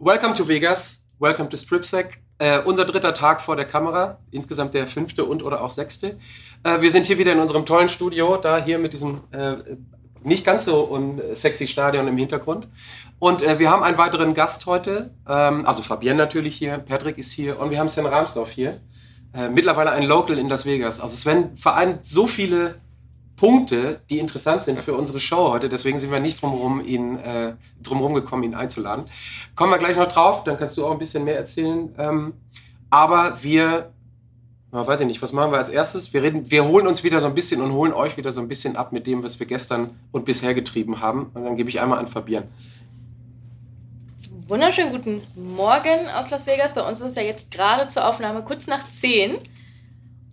Welcome to Vegas. Welcome to StripSec. Äh, unser dritter Tag vor der Kamera. Insgesamt der fünfte und oder auch sechste. Äh, wir sind hier wieder in unserem tollen Studio, da hier mit diesem äh, nicht ganz so sexy Stadion im Hintergrund. Und äh, wir haben einen weiteren Gast heute. Ähm, also Fabienne natürlich hier, Patrick ist hier und wir haben Sven Ramsdorf hier. Äh, mittlerweile ein Local in Las Vegas. Also Sven vereint so viele Punkte, die interessant sind für unsere Show heute. Deswegen sind wir nicht drumherum, ihn, äh, drumherum gekommen, ihn einzuladen. Kommen wir gleich noch drauf, dann kannst du auch ein bisschen mehr erzählen. Ähm, aber wir, na, weiß ich nicht, was machen wir als erstes? Wir, reden, wir holen uns wieder so ein bisschen und holen euch wieder so ein bisschen ab mit dem, was wir gestern und bisher getrieben haben. Und dann gebe ich einmal an Fabian. Wunderschönen guten Morgen aus Las Vegas. Bei uns ist ja jetzt gerade zur Aufnahme kurz nach 10.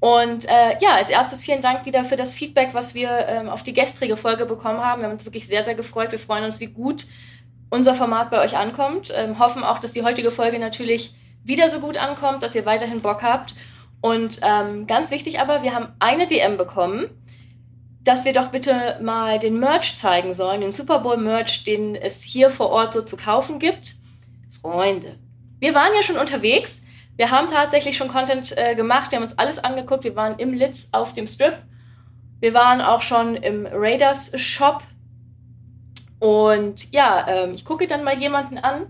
Und äh, ja, als erstes vielen Dank wieder für das Feedback, was wir ähm, auf die gestrige Folge bekommen haben. Wir haben uns wirklich sehr, sehr gefreut. Wir freuen uns, wie gut unser Format bei euch ankommt. Ähm, hoffen auch, dass die heutige Folge natürlich wieder so gut ankommt, dass ihr weiterhin Bock habt. Und ähm, ganz wichtig aber, wir haben eine DM bekommen, dass wir doch bitte mal den Merch zeigen sollen, den Super Bowl Merch, den es hier vor Ort so zu kaufen gibt. Freunde, wir waren ja schon unterwegs wir haben tatsächlich schon Content äh, gemacht, wir haben uns alles angeguckt. Wir waren im Litz auf dem Strip. Wir waren auch schon im Raiders Shop. Und ja, ähm, ich gucke dann mal jemanden an.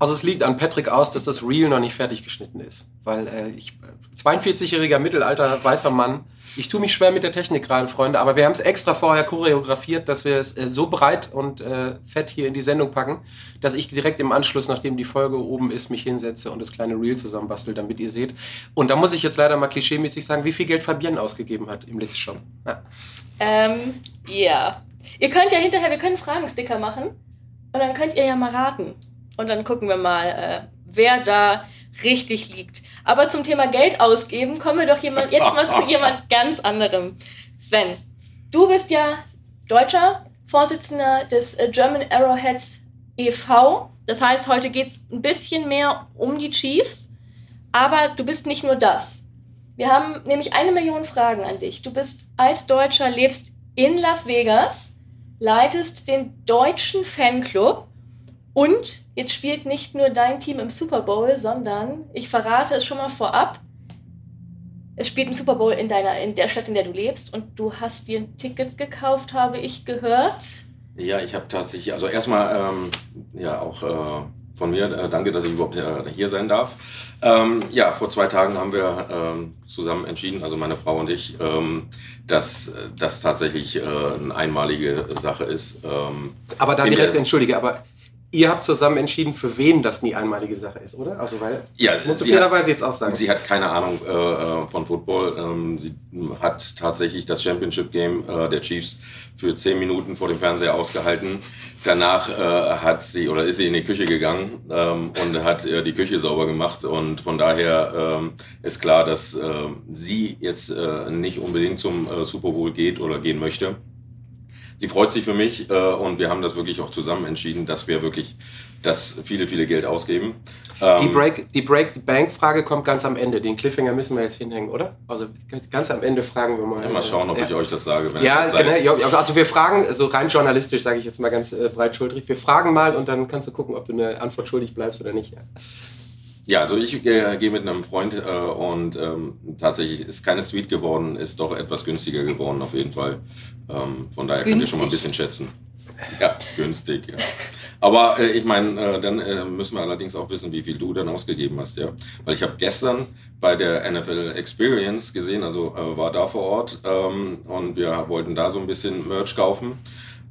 Also es liegt an Patrick aus, dass das Reel noch nicht fertig geschnitten ist. Weil äh, ich, 42-jähriger Mittelalter, weißer Mann, ich tue mich schwer mit der Technik gerade, Freunde, aber wir haben es extra vorher choreografiert, dass wir es äh, so breit und äh, fett hier in die Sendung packen, dass ich direkt im Anschluss, nachdem die Folge oben ist, mich hinsetze und das kleine Reel zusammenbastel, damit ihr seht. Und da muss ich jetzt leider mal klischeemäßig sagen, wie viel Geld Fabienne ausgegeben hat im Litz schon. Ja. Ähm, ja. Ihr könnt ja hinterher, wir können Fragensticker machen und dann könnt ihr ja mal raten. Und dann gucken wir mal, äh, wer da richtig liegt. Aber zum Thema Geld ausgeben kommen wir doch jemand, jetzt mal zu jemand ganz anderem. Sven, du bist ja Deutscher, Vorsitzender des äh, German Arrowheads e.V. Das heißt, heute geht es ein bisschen mehr um die Chiefs, aber du bist nicht nur das. Wir haben nämlich eine Million Fragen an dich. Du bist als Deutscher, lebst in Las Vegas, leitest den deutschen Fanclub und jetzt spielt nicht nur dein Team im Super Bowl, sondern ich verrate es schon mal vorab. Es spielt ein Super Bowl in deiner, in der Stadt, in der du lebst, und du hast dir ein Ticket gekauft, habe ich gehört. Ja, ich habe tatsächlich, also erstmal ähm, ja auch äh, von mir, äh, danke, dass ich überhaupt äh, hier sein darf. Ähm, ja, vor zwei Tagen haben wir ähm, zusammen entschieden, also meine Frau und ich, ähm, dass das tatsächlich äh, eine einmalige Sache ist. Ähm, aber da direkt, entschuldige, aber Ihr habt zusammen entschieden, für wen das nie einmalige Sache ist, oder? Also weil ja, musst du fairerweise jetzt auch sagen. Sie hat keine Ahnung äh, äh, von Football. Ähm, sie hat tatsächlich das Championship Game äh, der Chiefs für zehn Minuten vor dem Fernseher ausgehalten. Danach äh, hat sie oder ist sie in die Küche gegangen ähm, und hat die Küche sauber gemacht. Und von daher ähm, ist klar, dass äh, sie jetzt äh, nicht unbedingt zum Super Bowl geht oder gehen möchte sie freut sich für mich äh, und wir haben das wirklich auch zusammen entschieden, dass wir wirklich das viele, viele Geld ausgeben. Ähm, die Break, die Break the Bank Frage kommt ganz am Ende. Den Cliffhanger müssen wir jetzt hinhängen, oder? Also ganz am Ende fragen wir mal. Ja, mal schauen, ob äh, ich euch das sage. ja, genau. Also wir fragen, so also rein journalistisch sage ich jetzt mal ganz äh, breitschultrig, wir fragen mal und dann kannst du gucken, ob du eine Antwort schuldig bleibst oder nicht. Ja. Ja, also ich äh, gehe mit einem Freund äh, und ähm, tatsächlich ist keine Suite geworden, ist doch etwas günstiger geworden auf jeden Fall. Ähm, von daher günstig. könnt ihr schon mal ein bisschen schätzen. Ja, günstig, ja. Aber äh, ich meine, äh, dann äh, müssen wir allerdings auch wissen, wie viel du dann ausgegeben hast, ja. Weil ich habe gestern bei der NFL Experience gesehen, also äh, war da vor Ort ähm, und wir wollten da so ein bisschen Merch kaufen.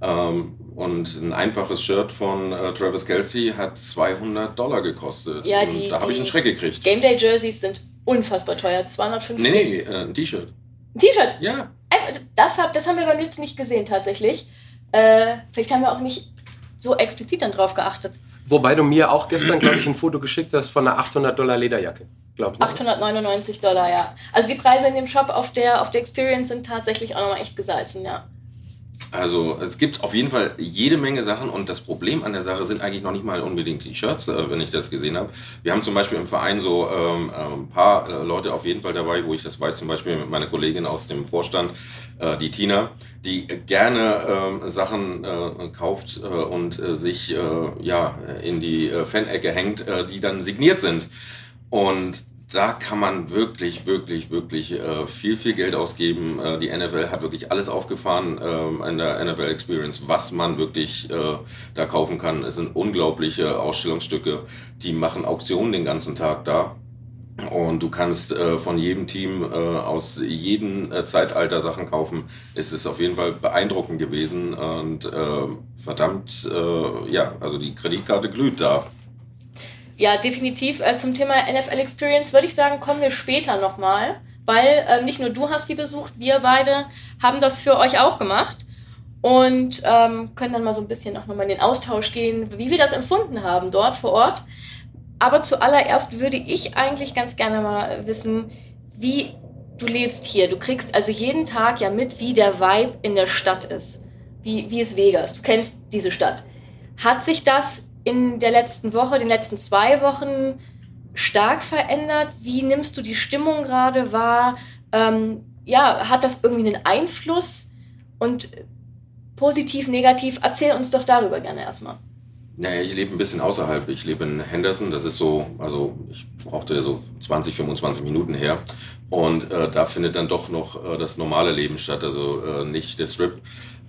Ähm, und ein einfaches Shirt von äh, Travis Kelsey hat 200 Dollar gekostet. Ja, die, und da habe ich einen Schreck gekriegt. Game Day Jerseys sind unfassbar teuer. 250. Nee, nee, äh, ein T-Shirt. Ein T-Shirt? Ja. Das, hab, das haben wir beim Nützen nicht gesehen, tatsächlich. Äh, vielleicht haben wir auch nicht so explizit dann drauf geachtet. Wobei du mir auch gestern, glaube ich, ein Foto geschickt hast von einer 800 Dollar Lederjacke. Glaub, ne? 899 Dollar, ja. Also die Preise in dem Shop auf der, auf der Experience sind tatsächlich auch nochmal echt gesalzen, ja. Also es gibt auf jeden Fall jede Menge Sachen und das Problem an der Sache sind eigentlich noch nicht mal unbedingt die Shirts, äh, wenn ich das gesehen habe. Wir haben zum Beispiel im Verein so ähm, äh, ein paar äh, Leute auf jeden Fall dabei, wo ich das weiß, zum Beispiel mit meiner Kollegin aus dem Vorstand, äh, die Tina, die gerne äh, Sachen äh, kauft äh, und äh, sich äh, ja in die Fan-Ecke hängt, äh, die dann signiert sind. Und da kann man wirklich, wirklich, wirklich äh, viel, viel Geld ausgeben. Äh, die NFL hat wirklich alles aufgefahren äh, in der NFL Experience, was man wirklich äh, da kaufen kann. Es sind unglaubliche Ausstellungsstücke, die machen Auktionen den ganzen Tag da. Und du kannst äh, von jedem Team äh, aus jedem Zeitalter Sachen kaufen. Es ist auf jeden Fall beeindruckend gewesen und äh, verdammt, ja, also die Kreditkarte glüht da. Ja, definitiv. Äh, zum Thema NFL Experience würde ich sagen, kommen wir später nochmal, weil ähm, nicht nur du hast die besucht, wir beide haben das für euch auch gemacht und ähm, können dann mal so ein bisschen auch nochmal in den Austausch gehen, wie wir das empfunden haben dort vor Ort. Aber zuallererst würde ich eigentlich ganz gerne mal wissen, wie du lebst hier. Du kriegst also jeden Tag ja mit, wie der Vibe in der Stadt ist. Wie, wie ist Vegas? Du kennst diese Stadt. Hat sich das in der letzten Woche, den letzten zwei Wochen stark verändert? Wie nimmst du die Stimmung gerade wahr? Ähm, ja, hat das irgendwie einen Einfluss? Und positiv, negativ, erzähl uns doch darüber gerne erstmal. Naja, ich lebe ein bisschen außerhalb. Ich lebe in Henderson. Das ist so, also ich brauchte so 20, 25 Minuten her. Und äh, da findet dann doch noch äh, das normale Leben statt, also äh, nicht der Strip.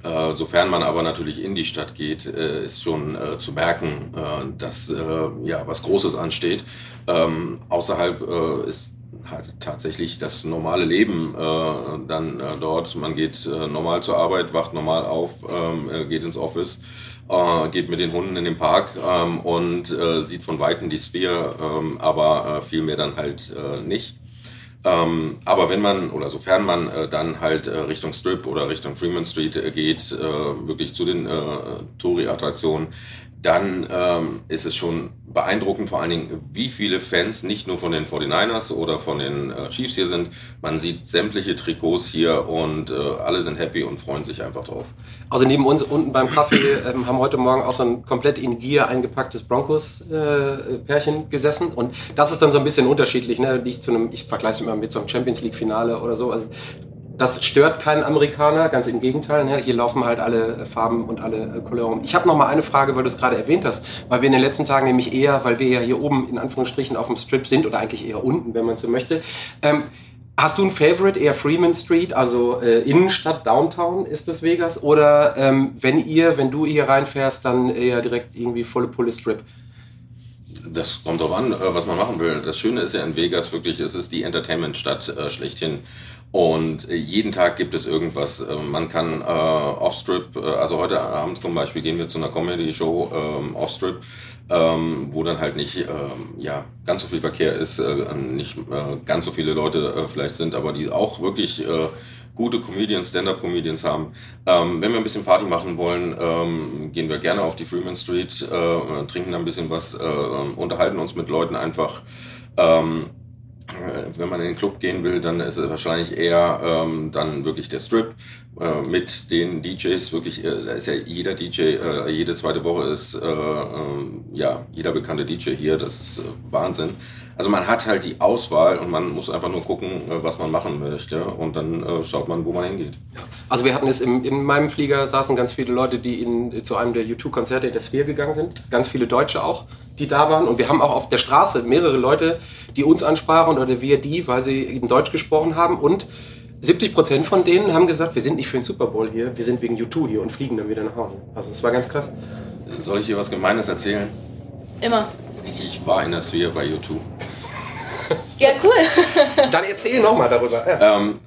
Äh, sofern man aber natürlich in die Stadt geht, äh, ist schon äh, zu merken, äh, dass äh, ja was Großes ansteht. Ähm, außerhalb äh, ist halt tatsächlich das normale Leben dann dort. Man geht normal zur Arbeit, wacht normal auf, ähm, geht ins Office. geht mit den Hunden in den Park ähm, und sieht von Weitem die Sphäre, ähm, aber viel mehr dann halt nicht. Ähm, aber wenn man oder sofern man äh, dann halt äh, Richtung Strip oder Richtung Freeman Street äh, geht, äh, wirklich zu den äh, Touri-Attraktionen, dann ähm, ist es schon beeindruckend, vor allen Dingen, wie viele Fans nicht nur von den 49ers oder von den äh, Chiefs hier sind. Man sieht sämtliche Trikots hier und äh, alle sind happy und freuen sich einfach drauf. Also neben uns unten beim Kaffee ähm, haben heute Morgen auch so ein komplett in Gier eingepacktes Broncos-Pärchen äh, gesessen und das ist dann so ein bisschen unterschiedlich. Ne? Ich, zu einem, ich vergleiche es immer mit so einem Champions League-Finale oder so. Also das stört keinen Amerikaner, ganz im Gegenteil. Ne? Hier laufen halt alle Farben und alle äh, Couleuren. Ich habe noch mal eine Frage, weil du es gerade erwähnt hast, weil wir in den letzten Tagen nämlich eher, weil wir ja hier oben in Anführungsstrichen auf dem Strip sind oder eigentlich eher unten, wenn man so möchte. Ähm, Hast du ein Favorite, eher Freeman Street, also äh, Innenstadt, Downtown ist das Vegas? Oder ähm, wenn ihr, wenn du hier reinfährst, dann eher direkt irgendwie volle Pulle Strip? Das kommt drauf an, äh, was man machen will. Das Schöne ist ja in Vegas wirklich, es ist die Entertainment-Stadt äh, schlechthin. Und äh, jeden Tag gibt es irgendwas. Äh, man kann äh, Offstrip, äh, also heute Abend zum Beispiel gehen wir zu einer Comedy-Show ähm, Offstrip, ähm, wo dann halt nicht ähm, ja, ganz so viel Verkehr ist, äh, nicht äh, ganz so viele Leute äh, vielleicht sind, aber die auch wirklich äh, gute Comedians, Stand-up-Comedians haben. Ähm, wenn wir ein bisschen Party machen wollen, ähm, gehen wir gerne auf die Freeman Street, äh, trinken ein bisschen was, äh, unterhalten uns mit Leuten einfach. Ähm, äh, wenn man in den Club gehen will, dann ist es wahrscheinlich eher ähm, dann wirklich der Strip äh, mit den DJs. Wirklich, äh, da ist ja jeder DJ, äh, jede zweite Woche ist äh, ähm, ja jeder bekannte DJ hier. Das ist Wahnsinn. Also man hat halt die Auswahl und man muss einfach nur gucken, was man machen möchte und dann schaut man, wo man hingeht. Also wir hatten es im, in meinem Flieger saßen ganz viele Leute, die in, zu einem der YouTube-Konzerte in der Sphere gegangen sind. Ganz viele Deutsche auch die da waren. Und wir haben auch auf der Straße mehrere Leute, die uns ansprachen oder wir die, weil sie eben Deutsch gesprochen haben. Und 70 Prozent von denen haben gesagt, wir sind nicht für den Super Bowl hier, wir sind wegen U2 hier und fliegen dann wieder nach Hause. Also das war ganz krass. Soll ich dir was Gemeines erzählen? Immer. Ich war in der Sphere bei U2. Ja, cool. dann erzähl nochmal darüber. Ja. Ähm,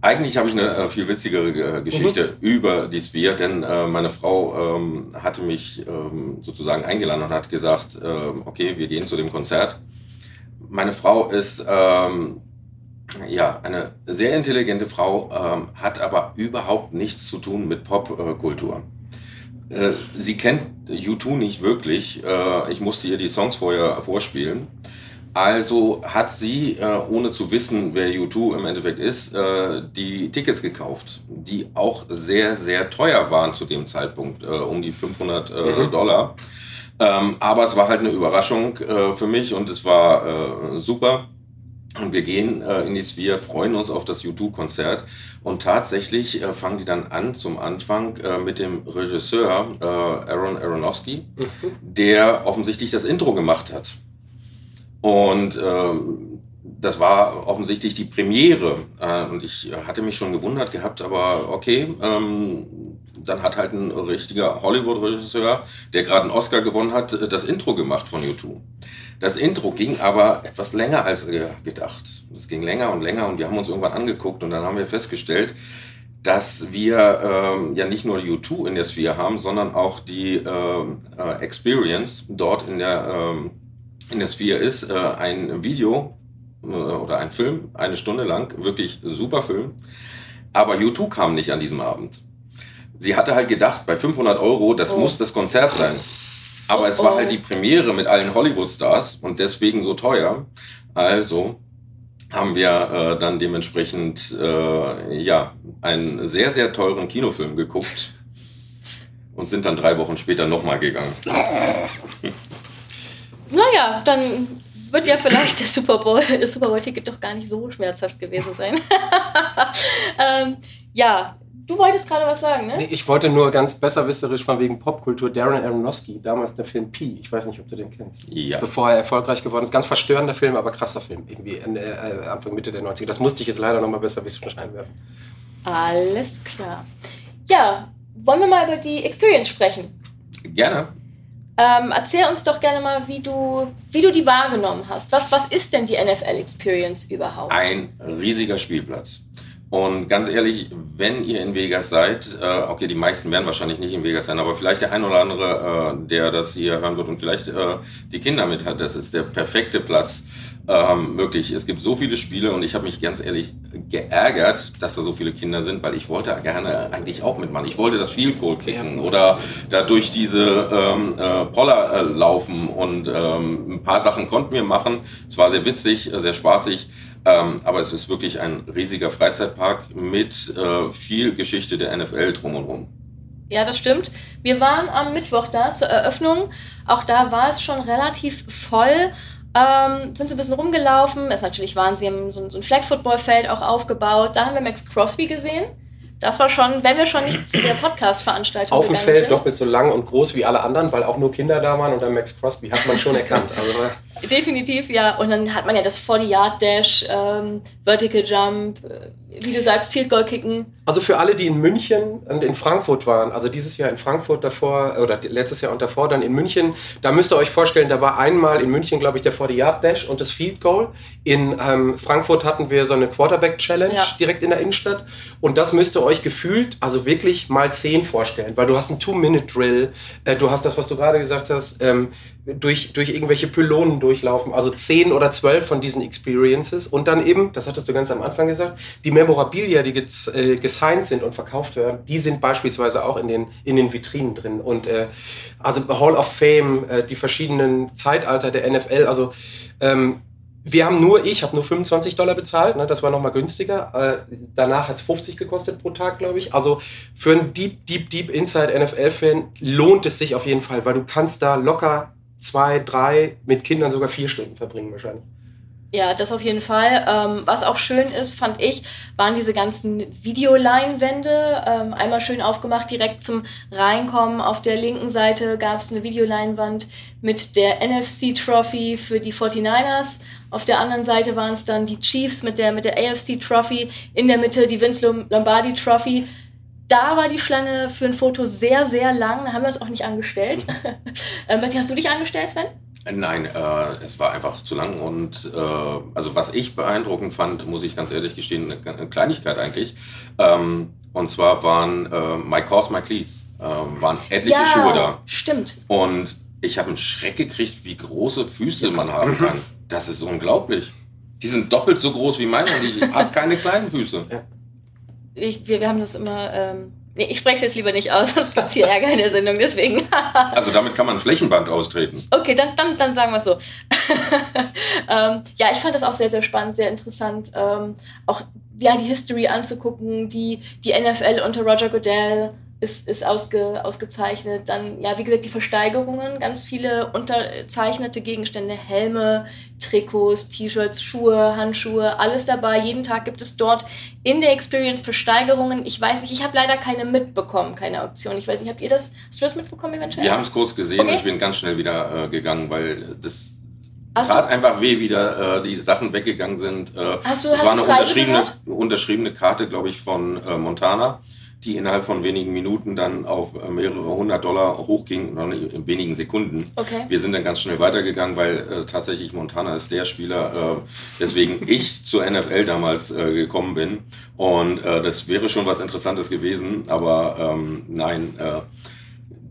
eigentlich habe ich eine äh, viel witzigere äh, Geschichte mhm. über die Sphere, denn äh, meine Frau ähm, hatte mich ähm, sozusagen eingeladen und hat gesagt, ähm, okay, wir gehen zu dem Konzert. Meine Frau ist ähm, ja eine sehr intelligente Frau, ähm, hat aber überhaupt nichts zu tun mit Popkultur. Äh, sie kennt U2 nicht wirklich. Äh, ich musste ihr die Songs vorher vorspielen. Also hat sie, äh, ohne zu wissen, wer U2 im Endeffekt ist, äh, die Tickets gekauft, die auch sehr, sehr teuer waren zu dem Zeitpunkt, äh, um die 500 äh, mhm. Dollar. Ähm, aber es war halt eine Überraschung für mich und es war super. Und wir gehen äh, in die Sphere, freuen uns auf das U2-Konzert. Und tatsächlich äh, fangen die dann an zum Anfang äh, mit dem Regisseur äh, Aaron Aronofsky, mhm. der offensichtlich das Intro gemacht hat. Und ähm, das war offensichtlich die Premiere. Äh, und ich hatte mich schon gewundert gehabt, aber okay, ähm, dann hat halt ein richtiger Hollywood-Regisseur, der gerade einen Oscar gewonnen hat, das Intro gemacht von U2. Das Intro ging aber etwas länger als gedacht. Es ging länger und länger und wir haben uns irgendwann angeguckt und dann haben wir festgestellt, dass wir ähm, ja nicht nur U2 in der Sphere haben, sondern auch die ähm, äh, Experience dort in der, ähm, in der Sphere ist. Äh, ein Video äh, oder ein Film, eine Stunde lang, wirklich super Film. Aber U2 kam nicht an diesem Abend. Sie hatte halt gedacht, bei 500 Euro, das oh. muss das Konzert sein. Aber es war halt die Premiere mit allen Hollywood-Stars und deswegen so teuer. Also haben wir äh, dann dementsprechend äh, ja einen sehr, sehr teuren Kinofilm geguckt und sind dann drei Wochen später nochmal gegangen. Naja, dann wird ja vielleicht das Super Bowl, das Super Bowl-Ticket doch gar nicht so schmerzhaft gewesen sein. ähm, ja, Du wolltest gerade was sagen, ne? Nee, ich wollte nur ganz besserwisserisch von wegen Popkultur Darren Aronofsky, damals der Film Pi. Ich weiß nicht, ob du den kennst. Ja. Bevor er erfolgreich geworden ist. Ganz verstörender Film, aber krasser Film. Irgendwie Ende, äh, Anfang, Mitte der 90er. Das musste ich jetzt leider nochmal besserwisserisch einwerfen. Alles klar. Ja, wollen wir mal über die Experience sprechen? Gerne. Ähm, erzähl uns doch gerne mal, wie du, wie du die wahrgenommen hast. Was, was ist denn die NFL Experience überhaupt? Ein riesiger Spielplatz. Und ganz ehrlich, wenn ihr in Vegas seid, äh, okay, die meisten werden wahrscheinlich nicht in Vegas sein, aber vielleicht der ein oder andere, äh, der das hier hören wird und vielleicht äh, die Kinder mit hat, das ist der perfekte Platz. Ähm, wirklich, es gibt so viele Spiele und ich habe mich ganz ehrlich geärgert, dass da so viele Kinder sind, weil ich wollte gerne eigentlich auch mitmachen. Ich wollte das Field Goal kicken oder da durch diese ähm, äh, Poller äh, laufen und ähm, ein paar Sachen konnten wir machen. Es war sehr witzig, sehr spaßig. Ähm, aber es ist wirklich ein riesiger Freizeitpark mit äh, viel Geschichte der NFL drumherum. Ja, das stimmt. Wir waren am Mittwoch da zur Eröffnung. Auch da war es schon relativ voll. Ähm, sind so ein bisschen rumgelaufen. Ist natürlich waren sie haben so, so ein Flag Football Feld auch aufgebaut. Da haben wir Max Crosby gesehen. Das war schon, wenn wir schon nicht zu der Podcast-Veranstaltung Auf dem Feld sind. doppelt so lang und groß wie alle anderen, weil auch nur Kinder da waren und dann Max Crosby hat man schon erkannt. Also, Definitiv, ja. Und dann hat man ja das 40-Yard-Dash, ähm, Vertical Jump, äh, wie du sagst, Field Goal Kicken. Also für alle, die in München und in Frankfurt waren, also dieses Jahr in Frankfurt davor oder letztes Jahr und davor dann in München, da müsst ihr euch vorstellen, da war einmal in München, glaube ich, der 40-Yard-Dash und das Field Goal. In ähm, Frankfurt hatten wir so eine Quarterback-Challenge ja. direkt in der Innenstadt und das müsst ihr euch gefühlt, also wirklich mal zehn vorstellen, weil du hast einen Two-Minute-Drill, äh, du hast das, was du gerade gesagt hast, ähm, durch, durch irgendwelche Pylonen durchlaufen, also zehn oder zwölf von diesen Experiences und dann eben, das hattest du ganz am Anfang gesagt, die Memorabilia, die ges, äh, gesigned sind und verkauft werden, die sind beispielsweise auch in den, in den Vitrinen drin und äh, also Hall of Fame, äh, die verschiedenen Zeitalter der NFL, also ähm, wir haben nur, ich habe nur 25 Dollar bezahlt, ne, das war nochmal günstiger. Äh, danach hat es 50 gekostet pro Tag, glaube ich. Also für einen Deep, Deep, Deep Inside NFL-Fan lohnt es sich auf jeden Fall, weil du kannst da locker zwei, drei, mit Kindern sogar vier Stunden verbringen wahrscheinlich. Ja, das auf jeden Fall. Ähm, was auch schön ist, fand ich, waren diese ganzen Videoleinwände. Ähm, einmal schön aufgemacht, direkt zum Reinkommen. Auf der linken Seite gab es eine Videoleinwand mit der NFC Trophy für die 49ers. Auf der anderen Seite waren es dann die Chiefs mit der, mit der AFC Trophy. In der Mitte die Vince Lombardi Trophy da war die Schlange für ein Foto sehr, sehr lang. Da haben wir uns auch nicht angestellt. ähm, hast du dich angestellt, Sven? Nein, äh, es war einfach zu lang und äh, also was ich beeindruckend fand, muss ich ganz ehrlich gestehen, eine, Kleinigkeit eigentlich. Ähm, und zwar waren äh, My Course, My Cleats, äh, waren etliche ja, Schuhe da. Stimmt. Und ich habe einen Schreck gekriegt, wie große Füße man haben kann. Das ist unglaublich. Die sind doppelt so groß wie meine und ich habe keine kleinen Füße. Ich, wir, wir haben das immer ähm, Nee, ich spreche es jetzt lieber nicht aus, sonst gibt es hier Ärger in der Sendung, deswegen. also damit kann man Flächenband austreten. Okay, dann, dann, dann sagen wir es so. ähm, ja, ich fand das auch sehr, sehr spannend, sehr interessant. Ähm, auch ja, die History anzugucken, die, die NFL unter Roger Goodell ist, ist ausge, ausgezeichnet. Dann, ja, wie gesagt, die Versteigerungen, ganz viele unterzeichnete Gegenstände, Helme, Trikots, T-Shirts, Schuhe, Handschuhe, alles dabei. Jeden Tag gibt es dort in der Experience Versteigerungen. Ich weiß nicht, ich habe leider keine mitbekommen, keine Auktion. Ich weiß nicht, habt ihr das, hast du das mitbekommen eventuell? Wir haben es kurz gesehen okay. und ich bin ganz schnell wieder äh, gegangen, weil das Hast tat einfach weh, wie da äh, die Sachen weggegangen sind. Äh, hast du, das hast war eine unterschriebene, unterschriebene Karte, glaube ich, von äh, Montana die innerhalb von wenigen Minuten dann auf äh, mehrere hundert Dollar hochging, in wenigen Sekunden. Okay. Wir sind dann ganz schnell weitergegangen, weil äh, tatsächlich Montana ist der Spieler, äh, weswegen ich zur NFL damals äh, gekommen bin. Und äh, das wäre schon was Interessantes gewesen, aber ähm, nein, äh,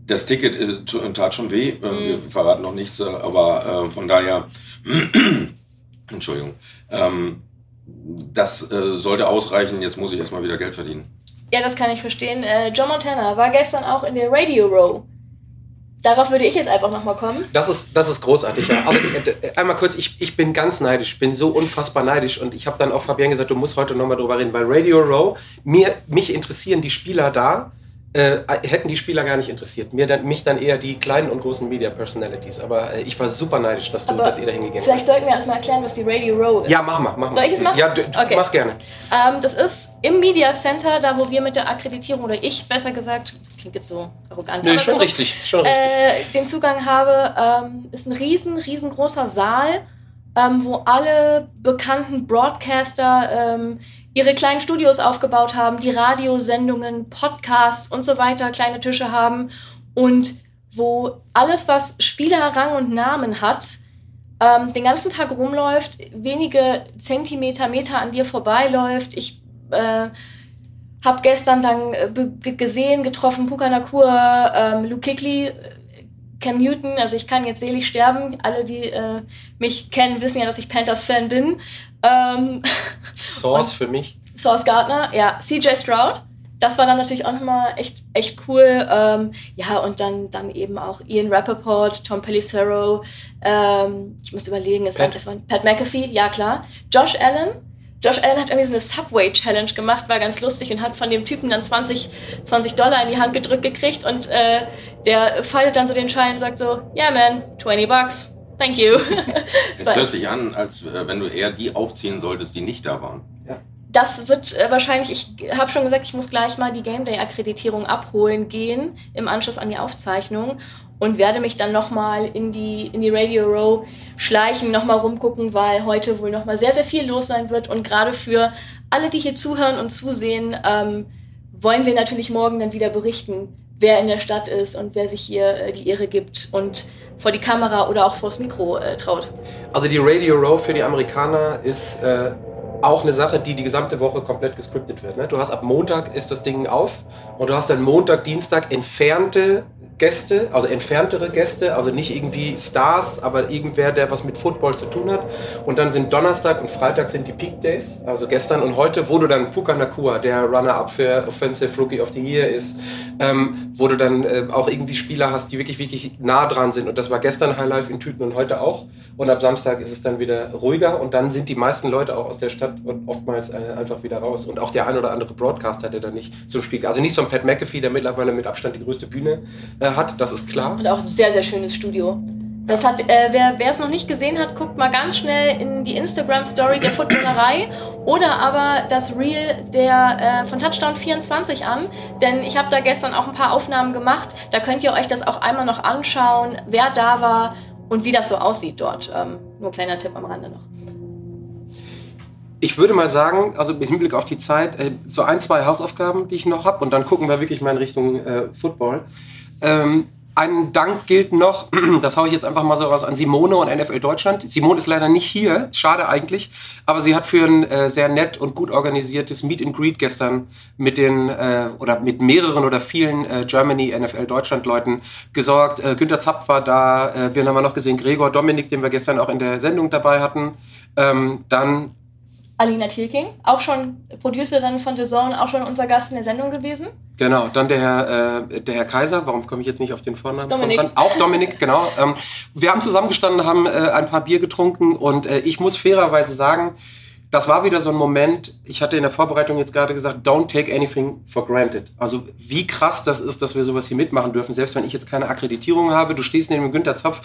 das Ticket ist, tat schon weh. Äh, mhm. Wir verraten noch nichts, äh, aber äh, von daher, Entschuldigung, ähm, das äh, sollte ausreichen. Jetzt muss ich erstmal wieder Geld verdienen. Ja, das kann ich verstehen. Äh, John Montana war gestern auch in der Radio Row. Darauf würde ich jetzt einfach nochmal kommen. Das ist, das ist großartig, ja. Also äh, einmal kurz, ich, ich bin ganz neidisch, bin so unfassbar neidisch und ich habe dann auch Fabian gesagt, du musst heute nochmal drüber reden, weil Radio Row, mir, mich interessieren die Spieler da, äh, hätten die Spieler gar nicht interessiert. Mir dann, mich dann eher die kleinen und großen Media Personalities. Aber äh, ich war super neidisch, dass, du, dass ihr da hingegangen Vielleicht sollten wir erstmal erklären, was die Radio Row ist. Ja, mach mal. Mach Soll ich es machen? Ja, du, okay. mach gerne. Ähm, das ist im Media Center, da wo wir mit der Akkreditierung, oder ich besser gesagt, das klingt jetzt so arrogant. Nee, schon so, richtig. Schon richtig. Äh, den Zugang habe, ähm, ist ein riesen, riesengroßer Saal. Ähm, wo alle bekannten Broadcaster ähm, ihre kleinen Studios aufgebaut haben, die Radiosendungen, Podcasts und so weiter, kleine Tische haben und wo alles, was Spieler, Rang und Namen hat, ähm, den ganzen Tag rumläuft, wenige Zentimeter, Meter an dir vorbeiläuft. Ich äh, habe gestern dann äh, gesehen, getroffen, Puka Nakur, ähm, Luke Kickley, Cam Newton, also ich kann jetzt selig sterben. Alle, die äh, mich kennen, wissen ja, dass ich Panthers-Fan bin. Ähm, Source für mich. Source Gardner, ja. CJ Stroud. Das war dann natürlich auch nochmal echt, echt cool. Ähm, ja, und dann, dann eben auch Ian Rappaport, Tom Pelissero. Ähm, ich muss überlegen, es war, es war Pat McAfee, ja klar. Josh Allen, Josh Allen hat irgendwie so eine Subway-Challenge gemacht, war ganz lustig und hat von dem Typen dann 20, 20 Dollar in die Hand gedrückt gekriegt und äh, der faltet dann so den Schein und sagt so, yeah man, 20 bucks, thank you. Es hört sich an, als äh, wenn du eher die aufziehen solltest, die nicht da waren. Das wird äh, wahrscheinlich, ich habe schon gesagt, ich muss gleich mal die Game Day Akkreditierung abholen gehen im Anschluss an die Aufzeichnung und werde mich dann nochmal in die, in die Radio Row schleichen, nochmal rumgucken, weil heute wohl nochmal sehr, sehr viel los sein wird. Und gerade für alle, die hier zuhören und zusehen, ähm, wollen wir natürlich morgen dann wieder berichten, wer in der Stadt ist und wer sich hier äh, die Ehre gibt und vor die Kamera oder auch vors Mikro äh, traut. Also die Radio Row für die Amerikaner ist äh, auch eine Sache, die die gesamte Woche komplett gescriptet wird. Ne? Du hast ab Montag ist das Ding auf und du hast dann Montag, Dienstag entfernte Gäste, also entferntere Gäste, also nicht irgendwie Stars, aber irgendwer, der was mit Football zu tun hat. Und dann sind Donnerstag und Freitag sind die Peak Days, also gestern und heute, wo du dann Puka Nakua, der Runner-Up für Offensive Rookie of the Year ist, ähm, wo du dann äh, auch irgendwie Spieler hast, die wirklich, wirklich nah dran sind. Und das war gestern High Life in Tüten und heute auch. Und ab Samstag ist es dann wieder ruhiger und dann sind die meisten Leute auch aus der Stadt oftmals äh, einfach wieder raus. Und auch der ein oder andere Broadcaster, der da nicht zum Spiel, also nicht so ein Pat McAfee, der mittlerweile mit Abstand die größte Bühne äh, hat, das ist klar. Und auch ein sehr, sehr schönes Studio. Das hat, äh, wer es noch nicht gesehen hat, guckt mal ganz schnell in die Instagram-Story der Footballerei oder aber das Reel der, äh, von Touchdown 24 an, denn ich habe da gestern auch ein paar Aufnahmen gemacht. Da könnt ihr euch das auch einmal noch anschauen, wer da war und wie das so aussieht dort. Ähm, nur ein kleiner Tipp am Rande noch. Ich würde mal sagen, also im Hinblick auf die Zeit, äh, so ein, zwei Hausaufgaben, die ich noch habe und dann gucken wir wirklich mal in Richtung äh, Football. Ähm, ein Dank gilt noch, das haue ich jetzt einfach mal so raus, an Simone und NFL Deutschland. Simone ist leider nicht hier, schade eigentlich, aber sie hat für ein äh, sehr nett und gut organisiertes Meet and Greet gestern mit den äh, oder mit mehreren oder vielen äh, Germany NFL Deutschland Leuten gesorgt. Äh, Günter Zapf war da, äh, wir haben noch gesehen Gregor Dominik, den wir gestern auch in der Sendung dabei hatten. Ähm, dann Alina Thielking, auch schon Producerin von The Zone, auch schon unser Gast in der Sendung gewesen. Genau, dann der Herr, äh, der Herr Kaiser, warum komme ich jetzt nicht auf den Vornamen? Dominik. Von auch Dominik, genau. Ähm, wir haben zusammengestanden, haben äh, ein paar Bier getrunken und äh, ich muss fairerweise sagen, das war wieder so ein Moment, ich hatte in der Vorbereitung jetzt gerade gesagt, don't take anything for granted. Also wie krass das ist, dass wir sowas hier mitmachen dürfen, selbst wenn ich jetzt keine Akkreditierung habe. Du stehst neben dem Günter Zapf.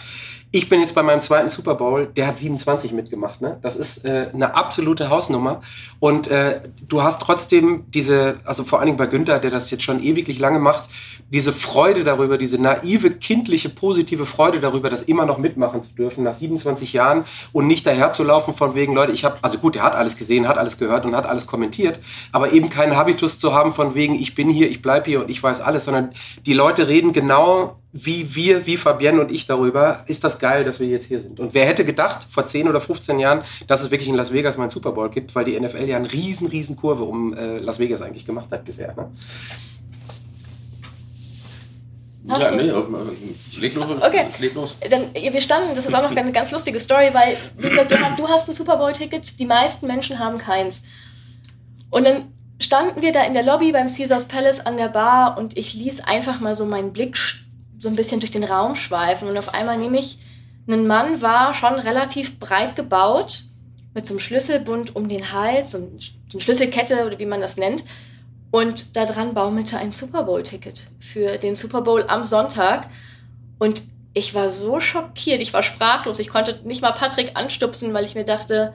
Ich bin jetzt bei meinem zweiten Super Bowl, der hat 27 mitgemacht. Ne? Das ist äh, eine absolute Hausnummer. Und äh, du hast trotzdem diese, also vor allen Dingen bei Günther, der das jetzt schon ewiglich lange macht, diese Freude darüber, diese naive, kindliche, positive Freude darüber, das immer noch mitmachen zu dürfen nach 27 Jahren und nicht daherzulaufen von wegen, Leute, ich habe, also gut, er hat alles gesehen, hat alles gehört und hat alles kommentiert, aber eben keinen Habitus zu haben von wegen, ich bin hier, ich bleib hier und ich weiß alles, sondern die Leute reden genau wie wir, wie Fabienne und ich darüber, ist das geil, dass wir jetzt hier sind. Und wer hätte gedacht, vor 10 oder 15 Jahren, dass es wirklich in Las Vegas mal einen Super Bowl gibt, weil die NFL ja eine riesen, riesen Kurve um äh, Las Vegas eigentlich gemacht hat bisher. Ne? Ja, nee, äh, leg los. Okay. Leg los. Dann, wir standen, das ist auch noch eine ganz lustige Story, weil, wie gesagt, du, du hast ein Super Bowl-Ticket, die meisten Menschen haben keins. Und dann standen wir da in der Lobby beim Caesars Palace an der Bar und ich ließ einfach mal so meinen Blick so ein bisschen durch den Raum schweifen und auf einmal nehme ich einen Mann, war schon relativ breit gebaut, mit so einem Schlüsselbund um den Hals und so eine Schlüsselkette oder wie man das nennt und da dran baumelte ein Super Bowl-Ticket für den Super Bowl am Sonntag. Und ich war so schockiert, ich war sprachlos. Ich konnte nicht mal Patrick anstupsen, weil ich mir dachte,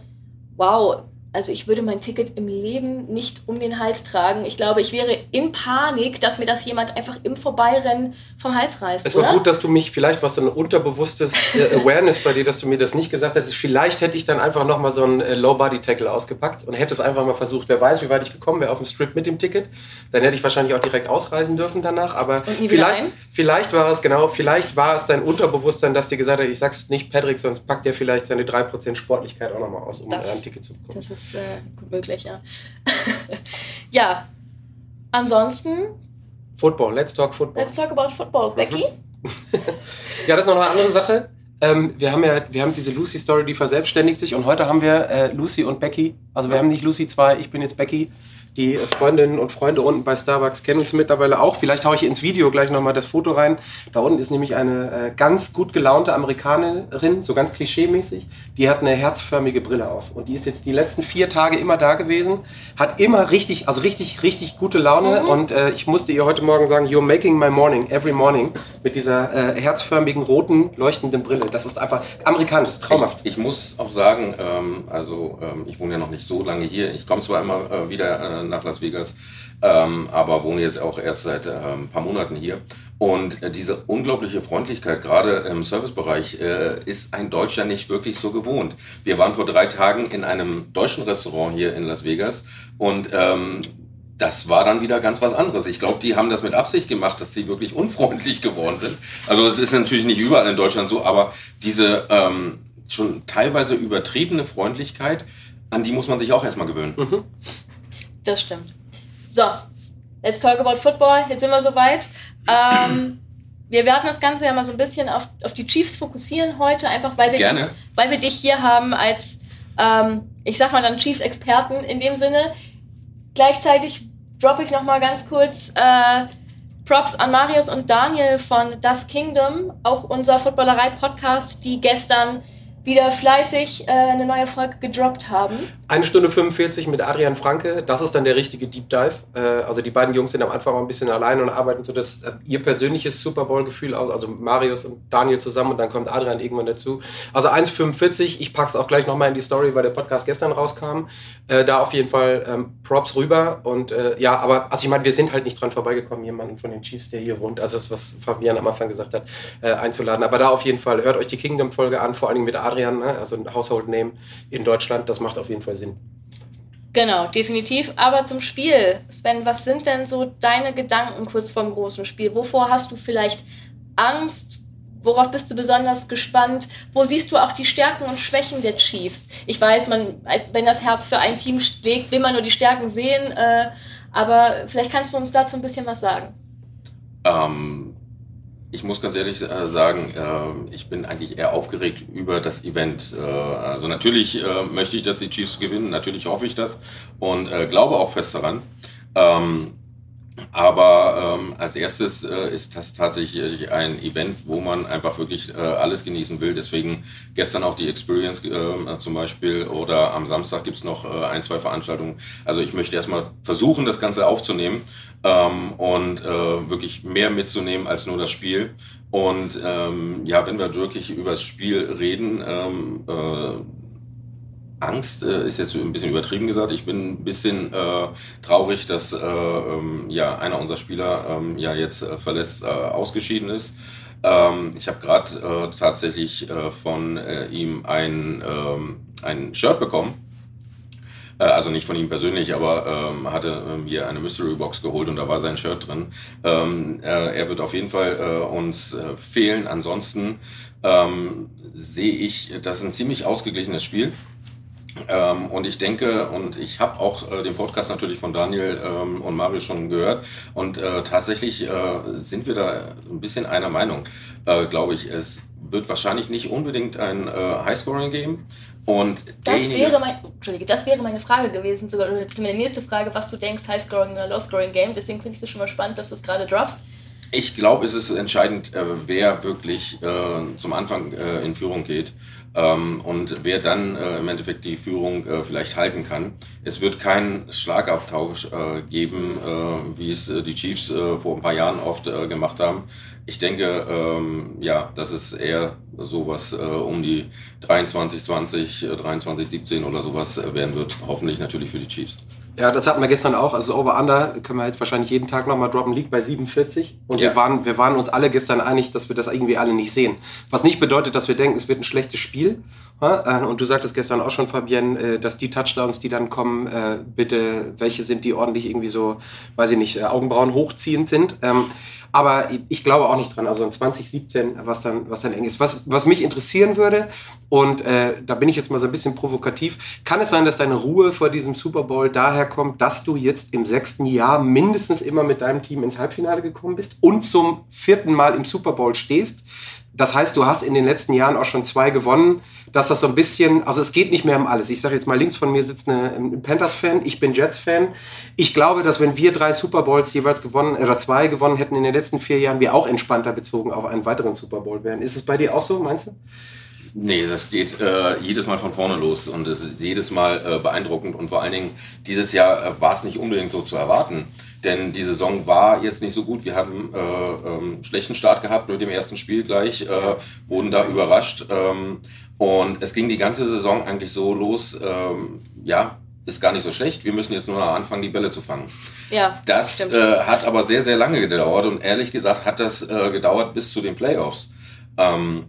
wow, also ich würde mein Ticket im Leben nicht um den Hals tragen. Ich glaube, ich wäre in Panik, dass mir das jemand einfach im Vorbeirennen vom Hals reißt. Es war oder? gut, dass du mich, vielleicht war es ein unterbewusstes äh, Awareness bei dir, dass du mir das nicht gesagt hast. Vielleicht hätte ich dann einfach nochmal so einen äh, Low-Body-Tackle ausgepackt und hätte es einfach mal versucht. Wer weiß, wie weit ich gekommen wäre auf dem Strip mit dem Ticket. Dann hätte ich wahrscheinlich auch direkt ausreisen dürfen danach. Aber vielleicht, vielleicht war es, genau, vielleicht war es dein Unterbewusstsein, dass dir gesagt hat, ich sag's nicht Patrick, sonst packt er vielleicht seine 3% Sportlichkeit auch nochmal aus, um Das- ein Ticket zu bekommen. Das ist äh, gut möglich, ja. ja, ansonsten, Football, let's talk Football. let's talk about football. Becky? Ja, das ist noch eine andere Sache. Ähm, wir haben ja, wir haben diese Lucy-Story, die verselbstständigt sich und heute haben wir äh, Lucy und Becky. Also wir haben nicht Lucy 2, ich bin jetzt Becky. Die äh, Freundinnen und Freunde unten bei Starbucks kennen uns mittlerweile auch. Vielleicht haue ich ins Video gleich nochmal das Foto rein. Da unten ist nämlich eine äh, ganz gut gelaunte Amerikanerin, so ganz klischeemäßig. Die hat eine herzförmige Brille auf. Und die ist jetzt die letzten vier Tage immer da gewesen. Hat immer richtig, also richtig, richtig gute Laune. Und äh, ich musste ihr heute Morgen sagen, you're making my morning, every morning. Mit dieser äh, herzförmigen, roten, leuchtenden Brille. Das ist einfach amerikanisch, traumhaft. Ich, ich muss auch sagen, ähm, also ähm, ich wohne ja noch nicht so lange hier. Ich komme zwar immer äh, wieder nach Las Vegas, ähm, aber wohne jetzt auch erst seit äh, ein paar Monaten hier. Und äh, diese unglaubliche Freundlichkeit, gerade im Servicebereich, äh, ist ein Deutscher nicht wirklich so gewohnt. Wir waren vor drei Tagen in einem deutschen Restaurant hier in Las Vegas und ähm, das war dann wieder ganz was anderes. Ich glaube, die haben das mit Absicht gemacht, dass sie wirklich unfreundlich geworden sind. Also es ist natürlich nicht überall in Deutschland so, aber diese ähm, schon teilweise übertriebene Freundlichkeit, an die muss man sich auch erstmal gewöhnen. Das stimmt. So, let's talk about football. Jetzt sind wir soweit. Ähm, wir werden das Ganze ja mal so ein bisschen auf, auf die Chiefs fokussieren heute, einfach weil wir, Gerne. dich, weil wir dich hier haben als, ähm, ich sag mal dann Chiefs-Experten in dem Sinne. Gleichzeitig droppe ich noch mal ganz kurz äh, Props an Marius und Daniel von Das Kingdom, auch unser Footballerei-Podcast, die gestern wieder fleißig äh, eine neue Folge gedroppt haben. Eine Stunde 45 mit Adrian Franke, das ist dann der richtige Deep Dive. Äh, also die beiden Jungs sind am Anfang auch ein bisschen allein und arbeiten so das äh, ihr persönliches Super Bowl-Gefühl aus. Also Marius und Daniel zusammen und dann kommt Adrian irgendwann dazu. Also 1,45, ich pack's auch gleich nochmal in die Story, weil der Podcast gestern rauskam. Äh, da auf jeden Fall ähm, Props rüber. Und äh, ja, aber also ich meine, wir sind halt nicht dran vorbeigekommen, jemanden von den Chiefs, der hier wohnt, also das, was Fabian am Anfang gesagt hat, äh, einzuladen. Aber da auf jeden Fall, hört euch die Kingdom-Folge an, vor allen Dingen mit Adrian, ne? also ein Household Name in Deutschland, das macht auf jeden Fall Sinn. Genau, definitiv. Aber zum Spiel, Sven, was sind denn so deine Gedanken kurz vorm großen Spiel? Wovor hast du vielleicht Angst? Worauf bist du besonders gespannt? Wo siehst du auch die Stärken und Schwächen der Chiefs? Ich weiß, man, wenn das Herz für ein Team schlägt, will man nur die Stärken sehen. Äh, aber vielleicht kannst du uns dazu ein bisschen was sagen. Ähm, ich muss ganz ehrlich äh, sagen, äh, ich bin eigentlich eher aufgeregt über das Event. Äh, also natürlich äh, möchte ich, dass die Chiefs gewinnen, natürlich hoffe ich das und glaube auch fest daran. Aber ähm, als erstes äh, ist das tatsächlich ein Event, wo man einfach wirklich äh, alles genießen will. Deswegen gestern auch die Experience äh, zum Beispiel oder am Samstag gibt's noch äh, ein, zwei Veranstaltungen. Also ich möchte erstmal versuchen, das Ganze aufzunehmen ähm, und äh, wirklich mehr mitzunehmen als nur das Spiel. Und ähm, ja, wenn wir wirklich über das Spiel reden, ähm, äh, Angst äh, ist jetzt ein bisschen übertrieben gesagt. Ich bin ein bisschen äh, traurig, dass äh, ähm, ja einer unserer Spieler ähm, ja jetzt äh, verletzt äh, ausgeschieden ist. Ähm, ich habe gerade äh, tatsächlich von ihm ein, ähm, ein Shirt bekommen. Also nicht von ihm persönlich, aber ähm, hatte ähm, hier eine Mystery Box geholt und da war sein Shirt drin. Ähm, er wird auf jeden Fall uns fehlen. Ansonsten ähm, sehe ich, das ist ein ziemlich ausgeglichenes Spiel. Ähm, und ich denke, und ich habe auch äh, den Podcast natürlich von Daniel ähm, und Mario schon gehört. Und äh, tatsächlich äh, sind wir da ein bisschen einer Meinung, äh, glaube ich. Es wird wahrscheinlich nicht unbedingt ein äh, Highscoring geben. Und das wäre, mein, Entschuldige, das wäre meine Frage gewesen, sogar meine nächste Frage, was du denkst, Highscoring oder Low-Scoring Game. Deswegen finde ich es schon mal spannend, dass du es gerade droppst. Ich glaube, es ist entscheidend, äh, wer wirklich zum Anfang in Führung geht ähm, und wer dann äh, im Endeffekt die Führung äh, vielleicht halten kann. Es wird keinen Schlagabtausch äh, geben, äh, wie es äh, die Chiefs äh, vor ein paar Jahren oft gemacht haben. Ich denke, ähm, ja, dass es eher sowas um die 23, 20, äh, 23, 17 oder sowas werden wird. Hoffentlich natürlich für die Chiefs. Ja, das hatten wir gestern auch. Also Over-Under können wir jetzt wahrscheinlich jeden Tag nochmal droppen. Liegt bei 47. Und Ja. wir, waren, wir waren uns alle gestern einig, dass wir das irgendwie alle nicht sehen. Was nicht bedeutet, dass wir denken, es wird ein schlechtes Spiel. Äh, Und du sagtest gestern auch schon, Fabienne, äh, dass die Touchdowns, die dann kommen, äh, bitte, welche sind, die ordentlich irgendwie so, weiß ich nicht, Augenbrauen hochziehend sind. Ähm, Aber ich- glaube auch nicht dran. Also in 2017, was dann, was dann eng ist. Was, was mich interessieren würde, und äh, da bin ich jetzt mal so ein bisschen provokativ, kann es sein, dass deine Ruhe vor diesem Super Bowl daher kommt, dass du jetzt im sechsten Jahr mindestens immer mit deinem Team ins Halbfinale gekommen bist und zum vierten Mal im Super Bowl stehst? Das heißt, du hast in den letzten Jahren auch schon zwei gewonnen, dass das so ein bisschen, also es geht nicht mehr um alles. Ich sage jetzt mal, links von mir sitzt eine, ein Panthers-Fan, ich bin Jets-Fan. Ich glaube, dass wenn wir drei Super Bowls jeweils gewonnen, oder zwei gewonnen hätten in den letzten vier Jahren, wir auch entspannter bezogen auf einen weiteren Super Bowl wären. Ist es bei dir auch so, meinst du? Nee, das geht äh, jedes Mal von vorne los und es ist jedes Mal äh, beeindruckend und vor allen Dingen dieses Jahr äh, war es nicht unbedingt so zu erwarten, denn die Saison war jetzt nicht so gut. Wir haben äh, ähm, schlechten Start gehabt mit dem ersten Spiel gleich, äh, wurden da überrascht ähm, und es ging die ganze Saison eigentlich so los, ähm, ja, ist gar nicht so schlecht. Wir müssen jetzt nur noch anfangen, die Bälle zu fangen. Ja, Das äh, hat aber sehr, sehr lange gedauert und ehrlich gesagt hat das äh, gedauert bis zu den Playoffs. Ähm,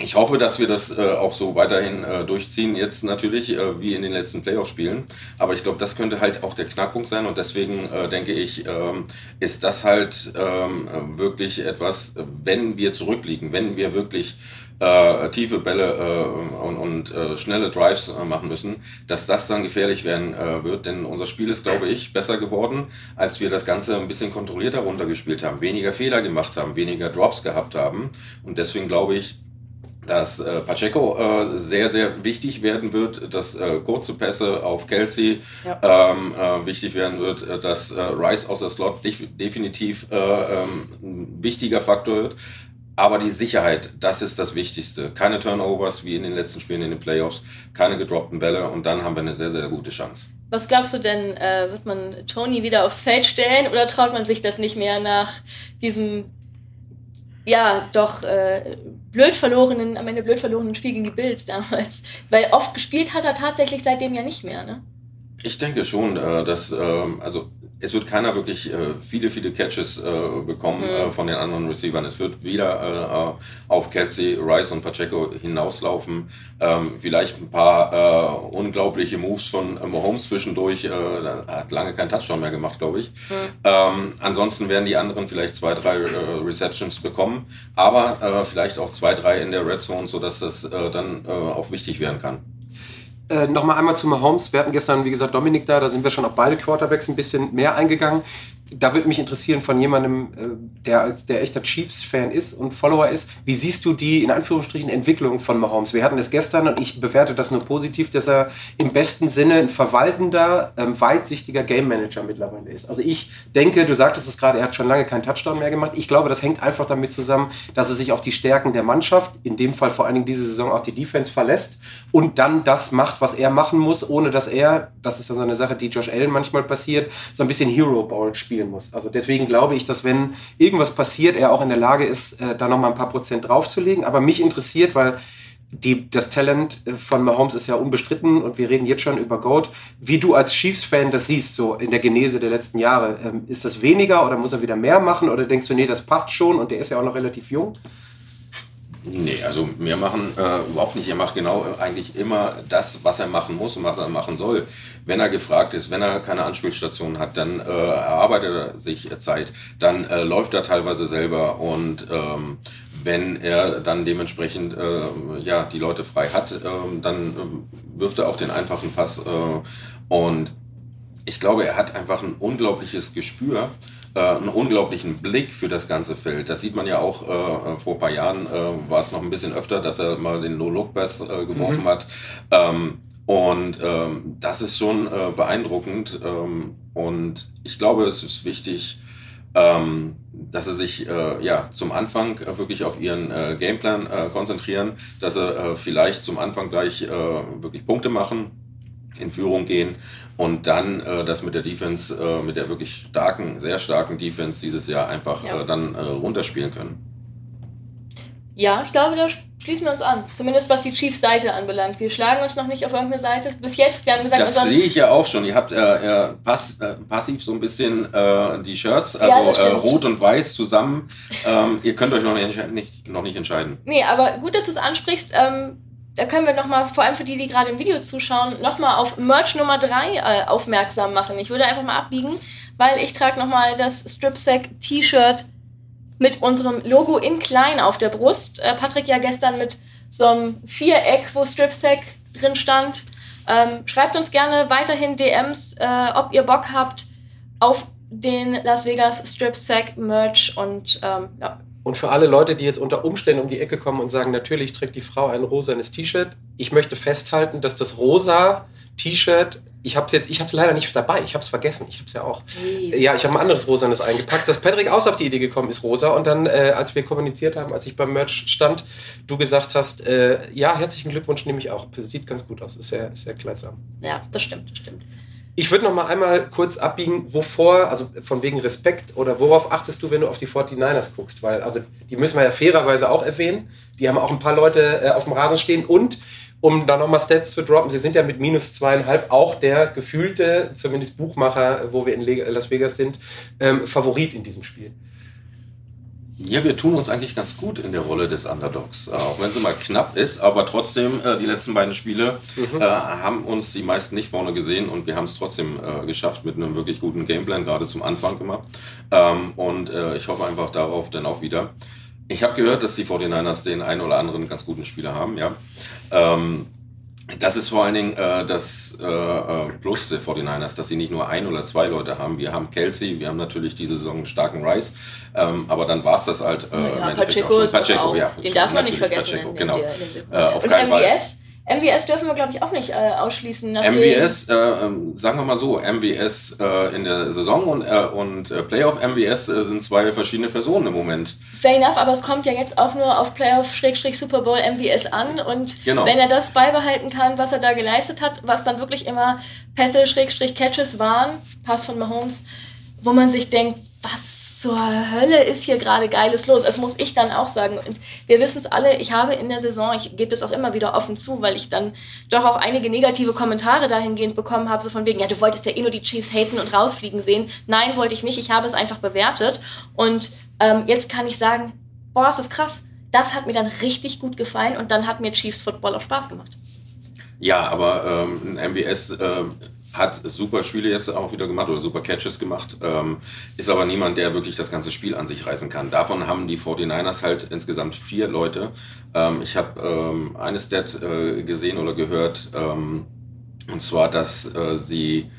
ich hoffe, dass wir das äh, auch so weiterhin äh, durchziehen, jetzt natürlich, äh, wie in den letzten Playoff-Spielen. Aber ich glaube, das könnte halt auch der Knackpunkt sein und deswegen äh, denke ich, ähm, ist das halt ähm, äh, wirklich etwas, wenn wir zurückliegen, wenn wir wirklich äh, tiefe Bälle äh, und, und äh, schnelle Drives äh, machen müssen, dass das dann gefährlich werden äh, wird. Denn unser Spiel ist, glaube ich, besser geworden, als wir das Ganze ein bisschen kontrollierter runtergespielt haben, weniger Fehler gemacht haben, weniger Drops gehabt haben. Und deswegen glaube ich, dass äh, Pacheco äh, sehr, sehr wichtig werden wird, dass äh, kurze Pässe auf Kelsey Ja. ähm, äh, wichtig werden wird, äh, dass äh, Rice aus der Slot def definitiv äh, ähm, ein wichtiger Faktor wird. Aber die Sicherheit, das ist das Wichtigste. Keine Turnovers wie in den letzten Spielen in den Playoffs, keine gedroppten Bälle und dann haben wir eine sehr, sehr gute Chance. Was glaubst du denn, wird man Tony wieder aufs Feld stellen oder traut man sich das nicht mehr nach diesem, ja, doch blöd verlorenen, am Ende blöd verlorenen Spiel gegen die Bills damals? Weil oft gespielt hat er tatsächlich seitdem ja nicht mehr, ne? Ich denke schon, äh, dass ähm, also es wird keiner wirklich äh, viele, viele Catches äh, bekommen Mhm. äh, von den anderen Receivern. Es wird wieder äh, auf Kelsey, Rice und Pacheco hinauslaufen. Ähm, vielleicht ein paar äh, unglaubliche Moves von äh, Mahomes zwischendurch. Äh, er hat lange keinen Touchdown mehr gemacht, glaube ich. Mhm. Ähm, ansonsten werden die anderen vielleicht zwei, drei äh, Receptions bekommen, aber äh, vielleicht auch zwei, drei in der Red Zone, sodass das äh, dann äh, auch wichtig werden kann. Äh, Nochmal einmal zu Mahomes. Wir hatten gestern, wie gesagt, Dominik da, da sind wir schon auf beide Quarterbacks ein bisschen mehr eingegangen. Da würde mich interessieren von jemandem, äh, der als der echter Chiefs-Fan ist und Follower ist, wie siehst du die in Anführungsstrichen Entwicklung von Mahomes? Wir hatten es gestern und ich bewerte das nur positiv, dass er im besten Sinne ein verwaltender, ähm, weitsichtiger Game Manager mittlerweile ist. Also ich denke, du sagtest es gerade, er hat schon lange keinen Touchdown mehr gemacht. Ich glaube, das hängt einfach damit zusammen, dass er sich auf die Stärken der Mannschaft, in dem Fall vor allen Dingen diese Saison auch die Defense verlässt und dann das macht, was er machen muss, ohne dass er, das ist ja so eine Sache, die Josh Allen manchmal passiert, so ein bisschen Hero Ball spielen muss. Also deswegen glaube ich, dass wenn irgendwas passiert, er auch in der Lage ist, äh, da nochmal ein paar Prozent draufzulegen. Aber mich interessiert, weil die, das Talent äh, von Mahomes ist ja unbestritten und wir reden jetzt schon über Goat. Wie du als Chiefs-Fan das siehst, so in der Genese der letzten Jahre, ähm, ist das weniger oder muss er wieder mehr machen oder denkst du, nee, das passt schon und der ist ja auch noch relativ jung? Nee, also mehr machen äh, überhaupt nicht. Er macht genau äh, eigentlich immer das, was er machen muss und was er machen soll. Wenn er gefragt ist, wenn er keine Anspielstation hat, dann äh, erarbeitet er sich Zeit, dann äh, läuft er teilweise selber und ähm, wenn er dann dementsprechend äh, ja die Leute frei hat, äh, dann äh, wirft er auch den einfachen Pass äh, und ich glaube, er hat einfach ein unglaubliches Gespür äh, einen unglaublichen Blick für das ganze Feld. Das sieht man ja auch äh, vor ein paar Jahren, äh, war es noch ein bisschen öfter, dass er mal den No-Look-Pass äh, geworfen mhm. hat. Ähm, und ähm, das ist schon äh, beeindruckend. Ähm, und ich glaube, es ist wichtig, ähm, dass sie sich äh, ja zum Anfang äh, wirklich auf ihren äh, Gameplan äh, konzentrieren, dass sie vielleicht zum Anfang gleich wirklich Punkte machen in Führung gehen und dann äh, das mit der Defense, äh, mit der wirklich starken, sehr starken Defense dieses Jahr einfach ja. äh, dann äh, runterspielen können. Ja, ich glaube, da schließen wir uns an. Zumindest was die Chiefs-Seite anbelangt. Wir schlagen uns noch nicht auf irgendeine Seite. Bis jetzt, wir haben gesagt, das sehe ich ja auch schon. Ihr habt äh, pass, äh, passiv so ein bisschen äh, die Shirts, also ja, äh, rot und weiß zusammen. Ähm, ihr könnt euch noch nicht, nicht, noch nicht entscheiden. Nee, aber gut, dass du es ansprichst. Ähm, da können wir nochmal, vor allem für die, die gerade im Video zuschauen, nochmal auf Merch Nummer 3 äh, aufmerksam machen. Ich würde einfach mal abbiegen, weil ich trage nochmal das Stripsack T-Shirt mit unserem Logo in klein auf der Brust. Äh, Patrick ja gestern mit so einem Viereck, wo Stripsack drin stand. Ähm, schreibt uns gerne weiterhin DMs, äh, ob ihr Bock habt auf den Las Vegas Stripsack Merch und ähm, ja, und für alle Leute, die jetzt unter Umständen um die Ecke kommen und sagen, natürlich trägt die Frau ein rosanes T-Shirt, ich möchte festhalten, dass das rosa T-Shirt, ich habe es jetzt, ich habe es leider nicht dabei, ich habe es vergessen, ich habe es ja auch. Jesus. Ja, ich habe ein anderes rosanes eingepackt, dass Patrick aus auf die Idee gekommen ist, rosa. Und dann, äh, als wir kommuniziert haben, als ich beim Merch stand, du gesagt hast, äh, ja, herzlichen Glückwunsch, nehme ich auch. Sieht ganz gut aus, ist sehr, ist sehr kleidsam. Ja, das stimmt, das stimmt. Ich würde noch mal einmal kurz abbiegen, wovor, also von wegen Respekt oder worauf achtest du, wenn du auf die 49ers guckst? Weil, also die müssen wir ja fairerweise auch erwähnen. Die haben auch ein paar Leute äh, auf dem Rasen stehen und um da nochmal Stats zu droppen, sie sind ja mit minus zweieinhalb auch der gefühlte, zumindest Buchmacher, wo wir in Las Vegas sind, ähm, Favorit in diesem Spiel. Ja, wir tun uns eigentlich ganz gut in der Rolle des Underdogs, äh, auch wenn sie mal knapp ist, aber trotzdem, äh, die letzten beiden Spiele mhm. äh, haben uns die meisten nicht vorne gesehen und wir haben es trotzdem äh, geschafft mit einem wirklich guten Gameplan, gerade zum Anfang gemacht. Ähm, und äh, ich hoffe einfach darauf dann auch wieder. Ich habe gehört, dass die 49ers den einen oder anderen ganz guten Spieler haben, ja. Ähm, das ist vor allen Dingen äh, das äh, äh Plus der 49ers, dass sie nicht nur ein oder zwei Leute haben. Wir haben Kelsey, wir haben natürlich diese Saison einen starken Rice, ähm, aber dann war es das halt. Äh, ja, Pacheco, Pacheco ja, den darf man nicht vergessen. Pacheco, genau. der, der äh, auf Und keinen MVS, Fall MWS dürfen wir, glaube ich, auch nicht äh, ausschließen. MWS, äh, ähm, sagen wir mal so, MWS äh, in der Saison und, äh, und äh, Playoff MWS äh, sind zwei verschiedene Personen im Moment. Fair enough, aber es kommt ja jetzt auch nur auf Playoff-Super Bowl MWS an und genau. wenn er das beibehalten kann, was er da geleistet hat, was dann wirklich immer Pässe-Catches waren, Pass von Mahomes, wo man sich denkt, was zur Hölle ist hier gerade Geiles los? Das muss ich dann auch sagen. Und wir wissen es alle, ich habe in der Saison, ich gebe das auch immer wieder offen zu, weil ich dann doch auch einige negative Kommentare dahingehend bekommen habe, so von wegen, ja, du wolltest ja eh nur die Chiefs haten und rausfliegen sehen. Nein, wollte ich nicht, ich habe es einfach bewertet. Und ähm, jetzt kann ich sagen, boah, es ist krass. Das hat mir dann richtig gut gefallen und dann hat mir Chiefs Football auch Spaß gemacht. Ja, aber ähm, ein MBS... Ähm hat super Spiele jetzt auch wieder gemacht oder super Catches gemacht, ähm, ist aber niemand, der wirklich das ganze Spiel an sich reißen kann. Davon haben die 49ers halt insgesamt vier Leute. Ähm, ich habe ähm, eine Stat äh, gesehen oder gehört, ähm, und zwar, dass äh, sie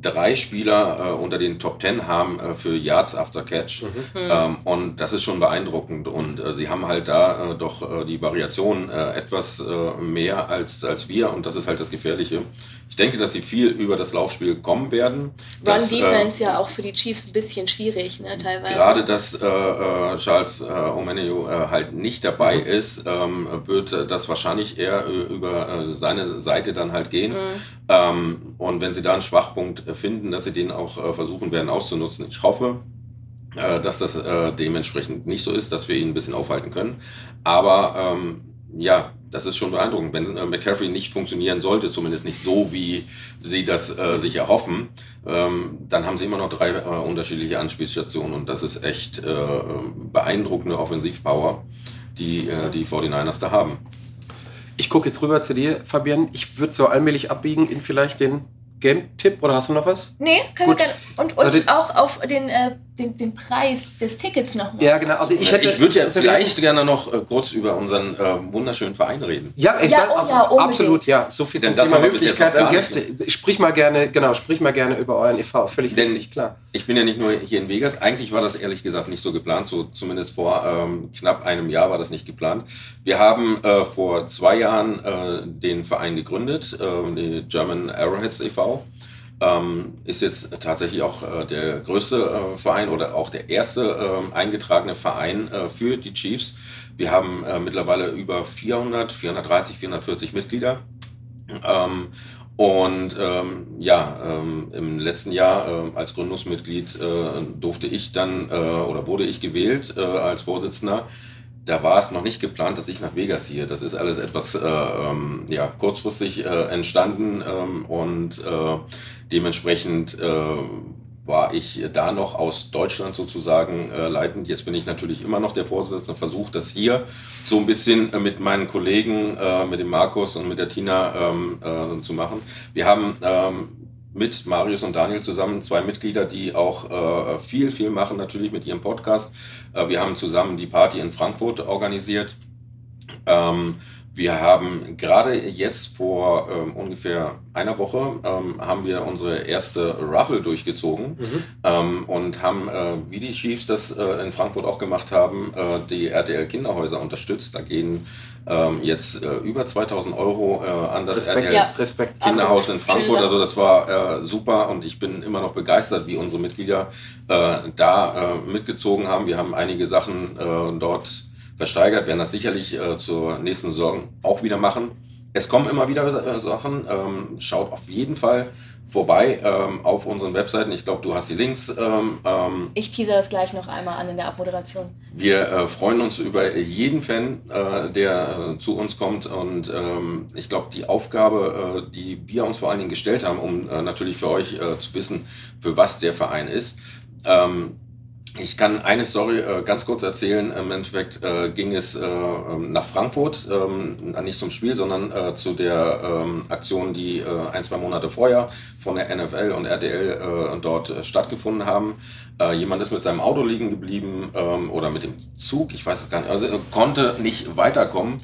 drei Spieler äh, unter den Top Ten haben äh, für Yards after Catch. Mhm. Ähm, und das ist schon beeindruckend. Und äh, sie haben halt da äh, doch äh, die Variation äh, etwas äh, mehr als, als wir. Und das ist halt das Gefährliche. Ich denke, dass sie viel über das Laufspiel kommen werden. Run Defense ja auch für die Chiefs ein bisschen schwierig, ne, teilweise. Gerade, dass äh, äh, Charles äh, Omenio äh, halt nicht dabei mhm. ist, ähm, wird das wahrscheinlich eher über seine Seite dann halt gehen. Mhm. Ähm, und wenn sie da einen Schwachpunkt finden, dass sie den auch versuchen werden auszunutzen. Ich hoffe, dass das dementsprechend nicht so ist, dass wir ihn ein bisschen aufhalten können. Aber ähm, ja, das ist schon beeindruckend. Wenn äh, McCaffrey nicht funktionieren sollte, zumindest nicht so, wie sie das äh, sich erhoffen, ähm, dann haben sie immer noch drei äh, unterschiedliche Anspielstationen und das ist echt äh, beeindruckende Offensivpower, die äh, die 49ers da haben. Ich gucke jetzt rüber zu dir, Fabian. Ich würde so allmählich abbiegen in vielleicht den Game-Tipp oder hast du noch was? Nee, kann Gut. wir gerne. Und, und also auch auf den, äh, den, den Preis des Tickets nochmal. Ja, genau. Also ich, hätte, ich würde ja vielleicht gerne noch äh, kurz über unseren äh, wunderschönen Verein reden. Ja, ich ja, also, ja absolut, ja. So viel Denn zum Thema Höflichkeit an Gäste. Sprich mal gerne, genau, sprich mal gerne über euren e.V. Völlig Denn richtig, klar. Ich bin ja nicht nur hier in Vegas. Eigentlich war das ehrlich gesagt nicht so geplant. So zumindest vor ähm, knapp einem Jahr war das nicht geplant. Wir haben äh, vor zwei Jahren äh, den Verein gegründet, äh, die German Arrowheads e.V. Ähm, ist jetzt tatsächlich auch äh, der größte äh, Verein oder auch der erste äh, eingetragene Verein äh, für die Chiefs. Wir haben äh, mittlerweile über 400, 430, 440 Mitglieder. Ähm, und ähm, ja, ähm, im letzten Jahr äh, als Gründungsmitglied äh, durfte ich dann äh, oder wurde ich gewählt äh, als Vorsitzender da war es noch nicht geplant, dass ich nach Vegas ziehe. Das ist alles etwas äh, ähm, ja, kurzfristig äh, entstanden ähm, und äh, dementsprechend äh, war ich da noch aus Deutschland sozusagen äh, leitend. Jetzt bin ich natürlich immer noch der Vorsitzende, versuche das hier so ein bisschen äh, mit meinen Kollegen, mit dem Markus und mit der Tina ähm, äh, zu machen. Wir haben ähm, mit Marius und Daniel zusammen zwei Mitglieder, die auch äh, viel, viel machen, natürlich mit ihrem Podcast. Äh, wir haben zusammen die Party in Frankfurt organisiert. Ähm, wir haben gerade jetzt vor ähm, ungefähr einer Woche ähm, haben wir unsere erste Ruffle durchgezogen mhm. ähm, und haben, äh, wie die Chiefs das äh, in Frankfurt auch gemacht haben, äh, die RTL Kinderhäuser unterstützt. Da gehen ähm, jetzt äh, über 2000 Euro äh, an das Respekt, RTL ja. Respekt. Kinderhaus in Frankfurt. Also das war äh, super und ich bin immer noch begeistert, wie unsere Mitglieder da mitgezogen haben. Wir haben einige Sachen dort versteigert, werden das sicherlich äh, zur nächsten Saison auch wieder machen. Es kommen immer wieder äh, Sachen. Ähm, schaut auf jeden Fall vorbei ähm, auf unseren Webseiten. Ich glaube, du hast die Links. Ähm, ähm, ich teaser das gleich noch einmal an in der Abmoderation. Wir äh, freuen uns über jeden Fan, äh, der äh, zu uns kommt. Und ähm, ich glaube, die Aufgabe, äh, die wir uns vor allen Dingen gestellt haben, um äh, natürlich für euch zu wissen, für was der Verein ist, ähm, ich kann eine Story äh, ganz kurz erzählen. Im Endeffekt äh, ging es äh, ähm, nach Frankfurt, ähm, nicht zum Spiel, sondern äh, zu der ähm, Aktion, die äh, ein, zwei Monate vorher von der NFL und RDL äh, dort stattgefunden haben. Jemand ist mit seinem Auto liegen geblieben oder mit dem Zug, ich weiß es gar nicht, also konnte nicht weiterkommen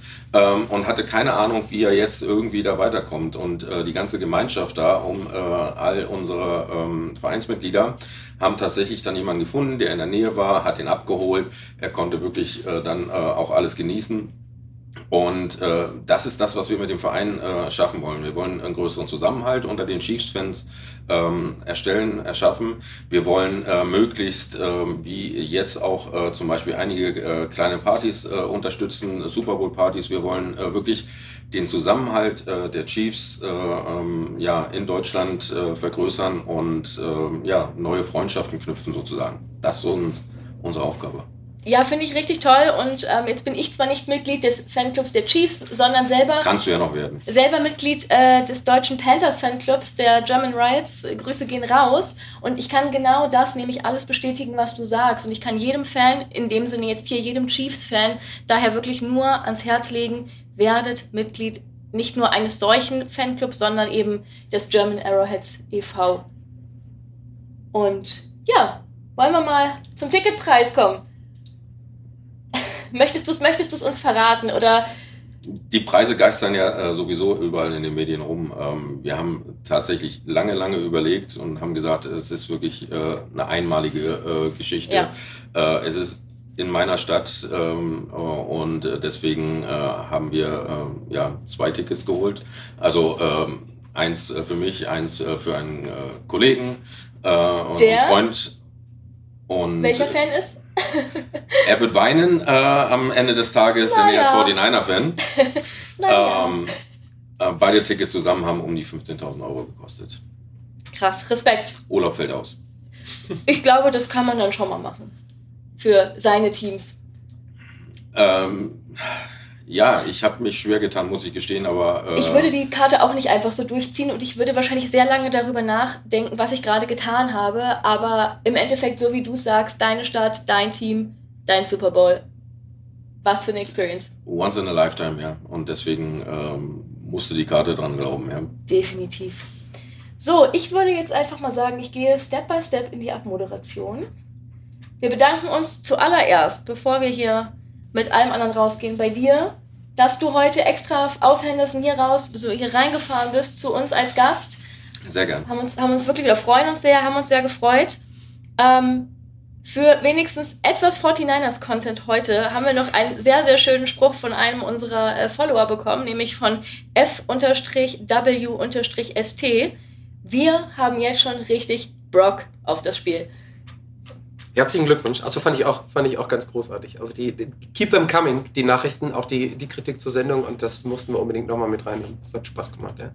und hatte keine Ahnung, wie er jetzt irgendwie da weiterkommt. Und die ganze Gemeinschaft da um all unsere Vereinsmitglieder haben tatsächlich dann jemanden gefunden, der in der Nähe war, hat ihn abgeholt. Er konnte wirklich äh, dann äh, auch alles genießen. Und äh, das ist das, was wir mit dem Verein äh, schaffen wollen. Wir wollen einen größeren Zusammenhalt unter den Chiefs-Fans ähm, erstellen, erschaffen. Wir wollen äh, möglichst, äh, wie jetzt auch äh, zum Beispiel einige äh, kleine Partys äh, unterstützen, Super Bowl-Partys. Wir wollen äh, wirklich den Zusammenhalt äh, der Chiefs äh, ähm, ja, in Deutschland äh, vergrößern und äh, ja, neue Freundschaften knüpfen sozusagen. Das ist uns, unsere Aufgabe. Ja, finde ich richtig toll. Und ähm, jetzt bin ich zwar nicht Mitglied des Fanclubs der Chiefs, sondern selber. Das kannst du ja noch werden. Selber Mitglied äh, des deutschen Panthers Fanclubs der German Riots. Grüße gehen raus. Und ich kann genau das, nämlich alles bestätigen, was du sagst. Und ich kann jedem Fan, in dem Sinne jetzt hier jedem Chiefs-Fan, daher wirklich nur ans Herz legen, werdet Mitglied nicht nur eines solchen Fanclubs, sondern eben des German Arrowheads e.V. Und ja, wollen wir mal zum Ticketpreis kommen? Möchtest du es möchtest uns verraten oder die Preise geistern ja äh, sowieso überall in den Medien rum. Ähm, wir haben tatsächlich lange, lange überlegt und haben gesagt, es ist wirklich äh, eine einmalige äh, Geschichte. Ja. Äh, es ist in meiner Stadt ähm, und deswegen äh, haben wir äh, ja zwei Tickets geholt. Also ähm, eins für mich, eins für einen Kollegen und Der? Freund. Und Welcher Fan ist? Er wird weinen äh, am Ende des Tages, naja. denn er ist 49er-Fan. naja. ähm, äh, beide Tickets zusammen haben um die 15.000 Euro gekostet. Krass, Respekt. Urlaub fällt aus. Ich glaube, das kann man dann schon mal machen. Für seine Teams. Ähm, ja, ich habe mich schwer getan, muss ich gestehen, aber. Äh, ich würde die Karte auch nicht einfach so durchziehen und ich würde wahrscheinlich sehr lange darüber nachdenken, was ich gerade getan habe. Aber im Endeffekt, so wie du sagst, deine Stadt, dein Team, dein Super Bowl. Was für eine Experience. Once in a lifetime, ja. Und deswegen ähm, musste die Karte dran glauben, ja. Definitiv. So, ich würde jetzt einfach mal sagen, ich gehe Step by Step in die Abmoderation. Wir bedanken uns zuallererst, bevor wir hier mit allem anderen rausgehen. Bei dir, dass du heute extra aus Henderson hier raus, so hier reingefahren bist zu uns als Gast. Sehr gern. Haben uns, haben uns wirklich, wir freuen uns sehr, haben uns sehr gefreut. Ähm, für wenigstens etwas 49ers-Content heute haben wir noch einen sehr, sehr schönen Spruch von einem unserer äh, Follower bekommen, nämlich von F-W-ST. Wir haben jetzt schon richtig Brock auf das Spiel. Herzlichen Glückwunsch. Also fand ich auch, fand ich auch ganz großartig. Also die, die keep them coming, die Nachrichten, auch die, die Kritik zur Sendung und das mussten wir unbedingt nochmal mit reinnehmen. Das hat Spaß gemacht, ja.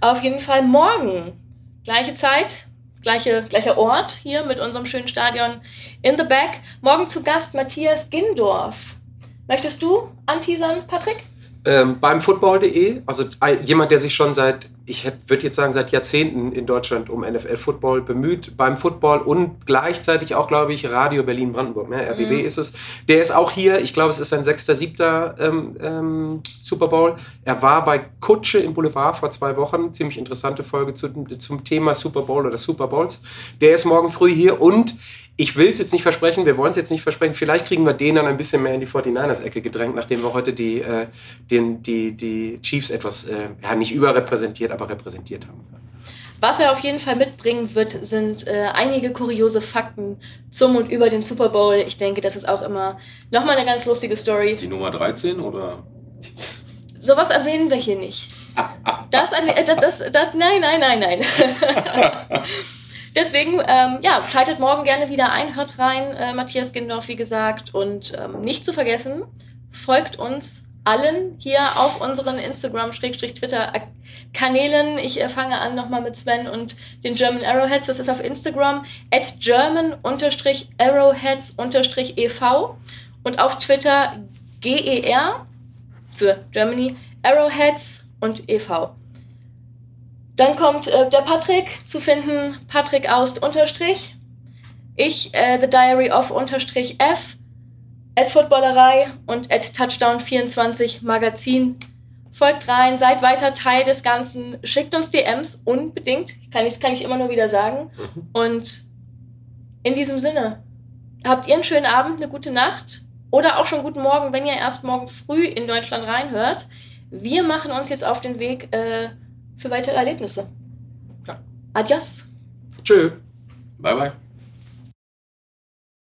Auf jeden Fall morgen. Gleiche Zeit, gleiche, gleicher Ort hier mit unserem schönen Stadion in the back. Morgen zu Gast Matthias Gindorf. Möchtest du anteasern, Patrick? Ähm, beim Football.de, also jemand, der sich schon seit ich würde jetzt sagen, seit Jahrzehnten in Deutschland um NFL-Football bemüht, beim Football und gleichzeitig auch, glaube ich, Radio Berlin-Brandenburg, ne? RBB mhm. ist es. Der ist auch hier, ich glaube, es ist sein sechster, siebter ähm, ähm, Super Bowl. Er war bei Kutsche im Boulevard vor zwei Wochen, ziemlich interessante Folge zu, zum Thema Super Bowl oder Super Bowls. Der ist morgen früh hier und ich will es jetzt nicht versprechen, wir wollen es jetzt nicht versprechen, vielleicht kriegen wir den dann ein bisschen mehr in die 49ers-Ecke gedrängt, nachdem wir heute die, äh, den, die, die Chiefs etwas, äh, ja, nicht überrepräsentiert, aber repräsentiert haben. Was er auf jeden Fall mitbringen wird, sind äh, einige kuriose Fakten zum und über den Super Bowl. Ich denke, das ist auch immer nochmal eine ganz lustige Story. Die Nummer 13 oder? Sowas erwähnen wir hier nicht. Das, das, das, das, nein, nein, nein, nein. Deswegen, ähm, ja, schaltet morgen gerne wieder ein, hört rein, äh, Matthias Gindorf, wie gesagt. Und ähm, nicht zu vergessen, folgt uns allen hier auf unseren Instagram-Twitter-Kanälen. Ich äh, fange an nochmal mit Sven und den German Arrowheads. Das ist auf Instagram at German-Arrowheads-EV und auf Twitter GER für Germany Arrowheads und EV. Dann kommt äh, der Patrick zu finden, Patrick Aust unterstrich. Ich, äh, The Diary of unterstrich F, at Footballerei und at Touchdown24 Magazin. Folgt rein, seid weiter Teil des Ganzen, schickt uns DMs unbedingt, kann ich, kann ich immer nur wieder sagen. Mhm. Und in diesem Sinne, habt ihr einen schönen Abend, eine gute Nacht oder auch schon guten Morgen, wenn ihr erst morgen früh in Deutschland reinhört. Wir machen uns jetzt auf den Weg äh, für weitere Erlebnisse. Ja. Adios. Tschö. Bye, bye.